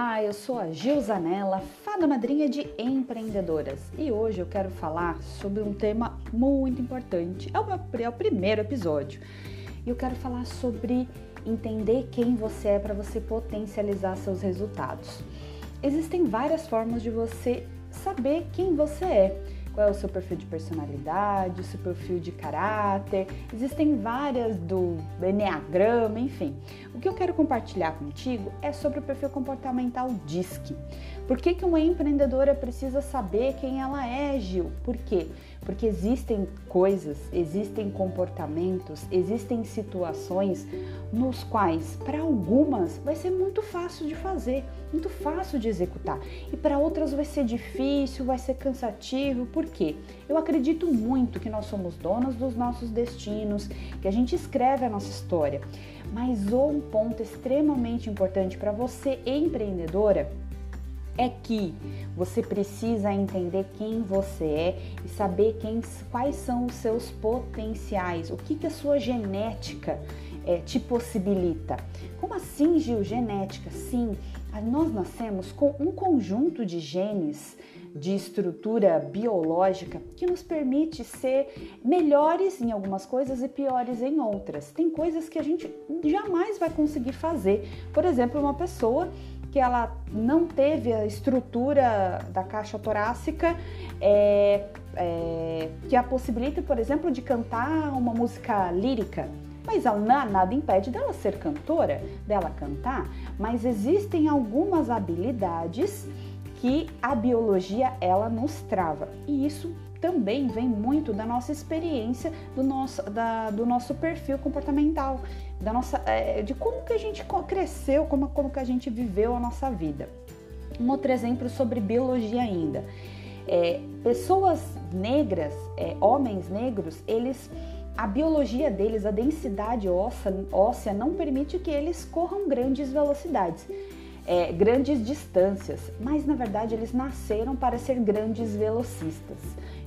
Olá, eu sou a Gil Zanella, fada madrinha de empreendedoras e hoje eu quero falar sobre um tema muito importante. É o, meu, é o primeiro episódio e eu quero falar sobre entender quem você é para você potencializar seus resultados. Existem várias formas de você saber quem você é qual é o seu perfil de personalidade, seu perfil de caráter. Existem várias do Enneagrama, enfim. O que eu quero compartilhar contigo é sobre o perfil comportamental DISC. Por que, que uma empreendedora precisa saber quem ela é, Gil? Por quê? Porque existem coisas, existem comportamentos, existem situações nos quais, para algumas, vai ser muito fácil de fazer, muito fácil de executar, e para outras vai ser difícil, vai ser cansativo. Por quê? Eu acredito muito que nós somos donos dos nossos destinos, que a gente escreve a nossa história. Mas um ponto extremamente importante para você, empreendedora, é que você precisa entender quem você é e saber quem, quais são os seus potenciais, o que, que a sua genética é, te possibilita. Como assim, Gil? Genética? Sim, nós nascemos com um conjunto de genes de estrutura biológica que nos permite ser melhores em algumas coisas e piores em outras. Tem coisas que a gente jamais vai conseguir fazer. Por exemplo, uma pessoa que ela não teve a estrutura da caixa torácica é, é, que a possibilita, por exemplo, de cantar uma música lírica. Mas nada impede dela ser cantora, dela cantar, mas existem algumas habilidades que a biologia ela nos trava. E isso também vem muito da nossa experiência, do nosso, da, do nosso perfil comportamental, da nossa, é, de como que a gente cresceu, como, como que a gente viveu a nossa vida. Um outro exemplo sobre biologia ainda. É, pessoas negras, é, homens negros, eles a biologia deles, a densidade óssea, óssea não permite que eles corram grandes velocidades é, grandes distâncias, mas na verdade eles nasceram para ser grandes velocistas.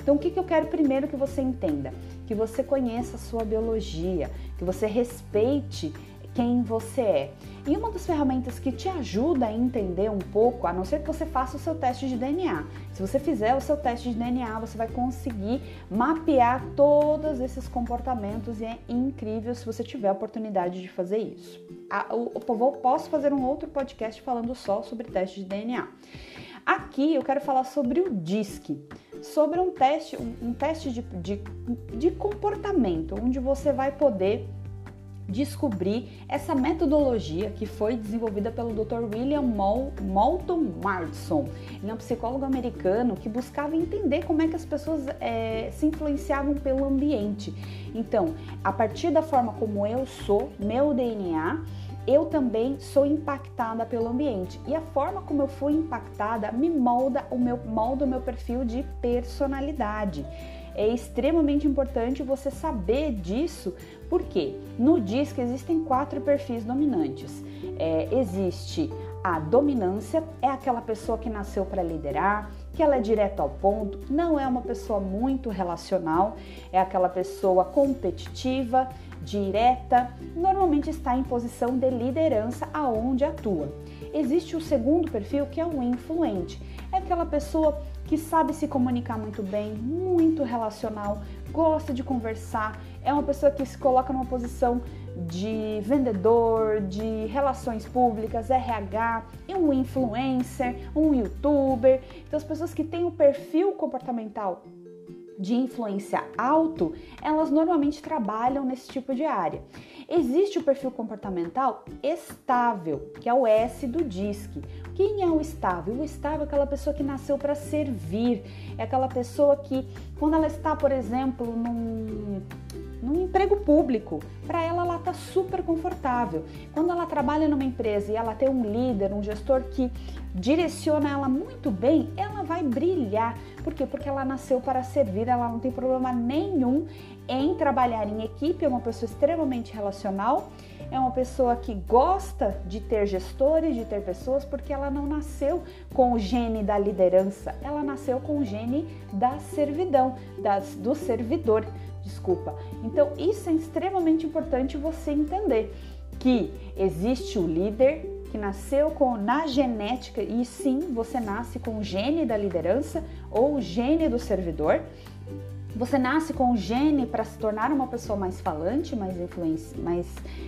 Então, o que, que eu quero primeiro que você entenda? Que você conheça a sua biologia, que você respeite quem você é. E uma das ferramentas que te ajuda a entender um pouco, a não ser que você faça o seu teste de DNA. Se você fizer o seu teste de DNA, você vai conseguir mapear todos esses comportamentos e é incrível se você tiver a oportunidade de fazer isso. Eu posso fazer um outro podcast falando só sobre teste de DNA. Aqui eu quero falar sobre o DISC, sobre um teste, um, teste de, de, de comportamento, onde você vai poder descobrir essa metodologia que foi desenvolvida pelo Dr. William Moulton Marston. Ele é um psicólogo americano que buscava entender como é que as pessoas é, se influenciavam pelo ambiente. Então, a partir da forma como eu sou, meu DNA, eu também sou impactada pelo ambiente e a forma como eu fui impactada me molda o meu molda o meu perfil de personalidade. É extremamente importante você saber disso, porque no DISC existem quatro perfis dominantes. É, existe a dominância, é aquela pessoa que nasceu para liderar, que ela é direto ao ponto, não é uma pessoa muito relacional, é aquela pessoa competitiva, direta, normalmente está em posição de liderança aonde atua. Existe o segundo perfil que é o influente, é aquela pessoa que sabe se comunicar muito bem, muito relacional, gosta de conversar, é uma pessoa que se coloca numa posição de vendedor, de relações públicas, RH, é um influencer, um youtuber. Então, as pessoas que têm o perfil comportamental de influência alto, elas normalmente trabalham nesse tipo de área. Existe o perfil comportamental estável, que é o S do DISC. Quem é o estável? O estável é aquela pessoa que nasceu para servir, é aquela pessoa que, quando ela está, por exemplo, num, num emprego público, para ela ela está super confortável. Quando ela trabalha numa empresa e ela tem um líder, um gestor que direciona ela muito bem, ela vai brilhar. Por quê? Porque ela nasceu para servir, ela não tem problema nenhum em trabalhar em equipe, é uma pessoa extremamente relacional, é uma pessoa que gosta de ter gestores, de ter pessoas, porque ela não nasceu com o gene da liderança, ela nasceu com o gene da servidão, das, do servidor, desculpa. Então, isso é extremamente importante você entender que existe o líder, que nasceu com na genética e sim, você nasce com o gene da liderança ou o gene do servidor. Você nasce com o gene para se tornar uma pessoa mais falante, mais, mais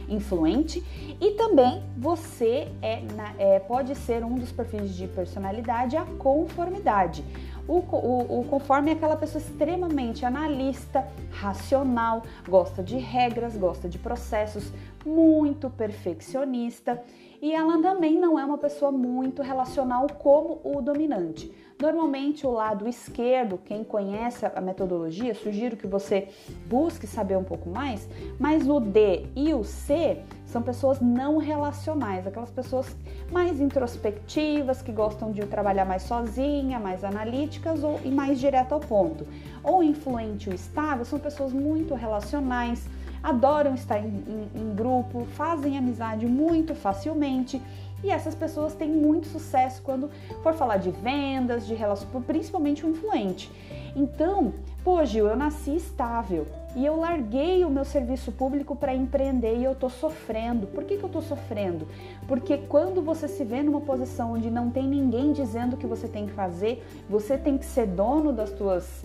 influente, e também você é, é, pode ser um dos perfis de personalidade a conformidade. O, o, o, conforme é aquela pessoa extremamente analista, racional, gosta de regras, gosta de processos, muito perfeccionista e ela também não é uma pessoa muito relacional como o dominante. Normalmente, o lado esquerdo, quem conhece a metodologia, sugiro que você busque saber um pouco mais, mas o D e o C são pessoas não relacionais, aquelas pessoas mais introspectivas, que gostam de trabalhar mais sozinha, mais analíticas ou, e mais direto ao ponto. Ou influente ou estável são pessoas muito relacionais, adoram estar em, em, em grupo, fazem amizade muito facilmente e essas pessoas têm muito sucesso quando for falar de vendas, de relacionamento, principalmente o influente. Então, pô, Gil, eu nasci estável e eu larguei o meu serviço público para empreender e eu tô sofrendo. Por que, que eu tô sofrendo? Porque quando você se vê numa posição onde não tem ninguém dizendo o que você tem que fazer, você tem que ser dono das suas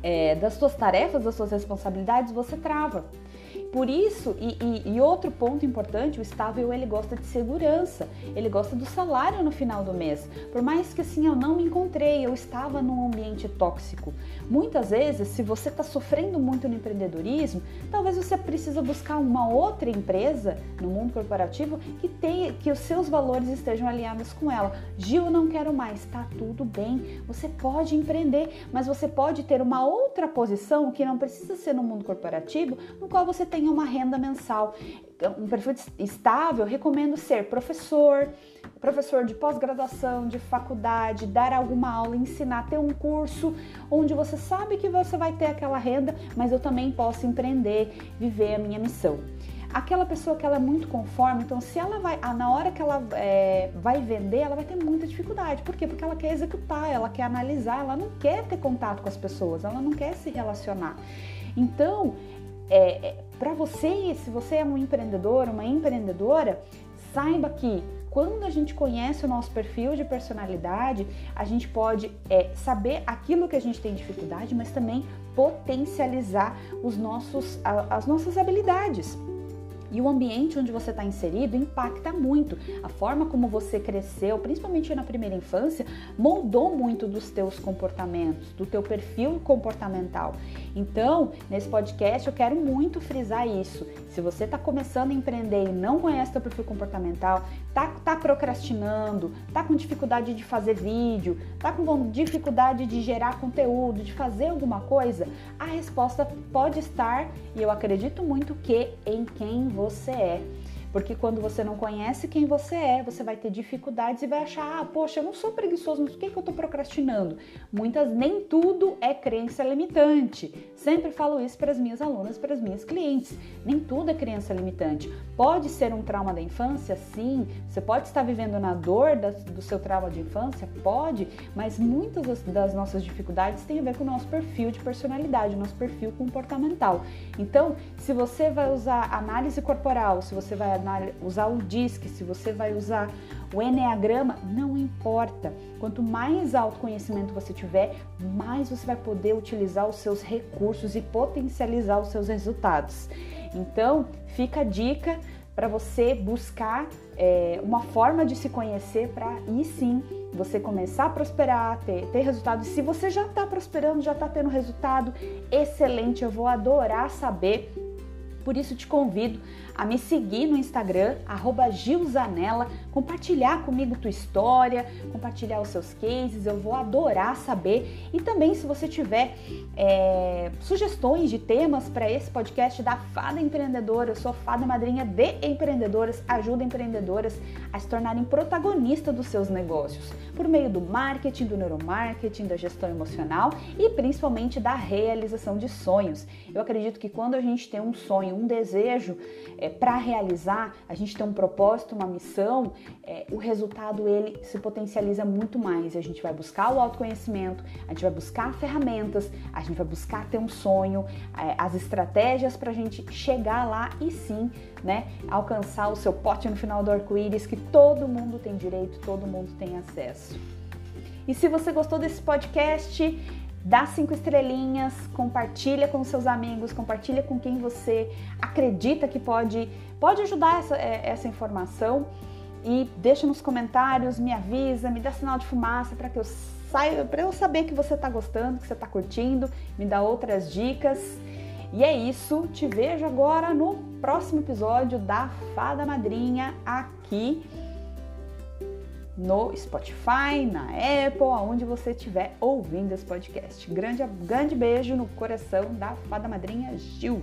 é, das suas tarefas, das suas responsabilidades, você trava. Por isso, e, e, e, outro ponto importante, o estável ele gosta de segurança, ele gosta do salário no final do mês. Por mais que assim eu não me encontrei, eu estava num ambiente tóxico. Muitas vezes, se você está sofrendo muito no empreendedorismo, talvez você precisa buscar uma outra empresa no mundo corporativo que tenha, que os seus valores estejam alinhados com ela. Gil, não quero mais, tá tudo bem. Você pode empreender, mas você pode ter uma outra posição que não precisa ser no mundo corporativo, no qual você tem tenha uma renda mensal, um perfil estável, recomendo ser professor, professor de pós-graduação, de faculdade, dar alguma aula, ensinar, ter um curso onde você sabe que você vai ter aquela renda, mas eu também posso empreender, viver a minha missão. Aquela pessoa que ela é muito conforme, então se ela vai, na hora que ela é, vai vender, ela vai ter muita dificuldade. Por quê? Porque ela quer executar, ela quer analisar, ela não quer ter contato com as pessoas, ela não quer se relacionar. Então, é, é para você, se você é um empreendedor, uma empreendedora, saiba que quando a gente conhece o nosso perfil de personalidade, a gente pode é, saber aquilo que a gente tem dificuldade, mas também potencializar os nossos, as nossas habilidades. E o ambiente onde você está inserido impacta muito. A forma como você cresceu, principalmente na primeira infância, moldou muito dos teus comportamentos, do teu perfil comportamental. Então, nesse podcast eu quero muito frisar isso. Se você está começando a empreender e não conhece teu perfil comportamental, tá, tá procrastinando, tá com dificuldade de fazer vídeo, tá com dificuldade de gerar conteúdo, de fazer alguma coisa, a resposta pode estar, e eu acredito muito que em quem você é. Porque quando você não conhece quem você é, você vai ter dificuldades e vai achar, ah, poxa, eu não sou preguiçoso, mas por que, que eu estou procrastinando? Muitas, nem tudo é crença limitante. Sempre falo isso para as minhas alunas, para as minhas clientes. Nem tudo é crença limitante. Pode ser um trauma da infância, sim. Você pode estar vivendo na dor do seu trauma de infância, pode, mas muitas das nossas dificuldades têm a ver com o nosso perfil de personalidade, nosso perfil comportamental. Então, se você vai usar análise corporal, se você vai usar o DISC, se você vai usar o Enneagrama, não importa. Quanto mais autoconhecimento você tiver, mais você vai poder utilizar os seus recursos e potencializar os seus resultados. Então, fica a dica para você buscar é, uma forma de se conhecer para aí sim você começar a prosperar, ter, ter resultado. se você já está prosperando, já está tendo resultado, excelente, eu vou adorar saber. Por isso te convido a me seguir no Instagram, Gilzanella, compartilhar comigo tua história, compartilhar os seus cases, eu vou adorar saber. E também, se você tiver é, sugestões de temas para esse podcast da Fada Empreendedora, eu sou fada madrinha de empreendedoras, ajuda empreendedoras a se tornarem protagonistas dos seus negócios, por meio do marketing, do neuromarketing, da gestão emocional e principalmente da realização de sonhos. Eu acredito que quando a gente tem um sonho, um desejo é, para realizar, a gente tem um propósito, uma missão, é, o resultado ele se potencializa muito mais. A gente vai buscar o autoconhecimento, a gente vai buscar ferramentas, a gente vai buscar ter um sonho, é, as estratégias para a gente chegar lá e sim, né, alcançar o seu pote no final do arco-íris que todo mundo tem direito, todo mundo tem acesso. E se você gostou desse podcast, dá cinco estrelinhas, compartilha com seus amigos, compartilha com quem você acredita que pode, pode ajudar essa, é, essa informação e deixa nos comentários, me avisa, me dá sinal de fumaça para que eu saiba, para eu saber que você está gostando, que você está curtindo, me dá outras dicas. E é isso, te vejo agora no próximo episódio da Fada Madrinha aqui no Spotify, na Apple, aonde você estiver ouvindo esse podcast. Grande, grande beijo no coração da Fada Madrinha Gil.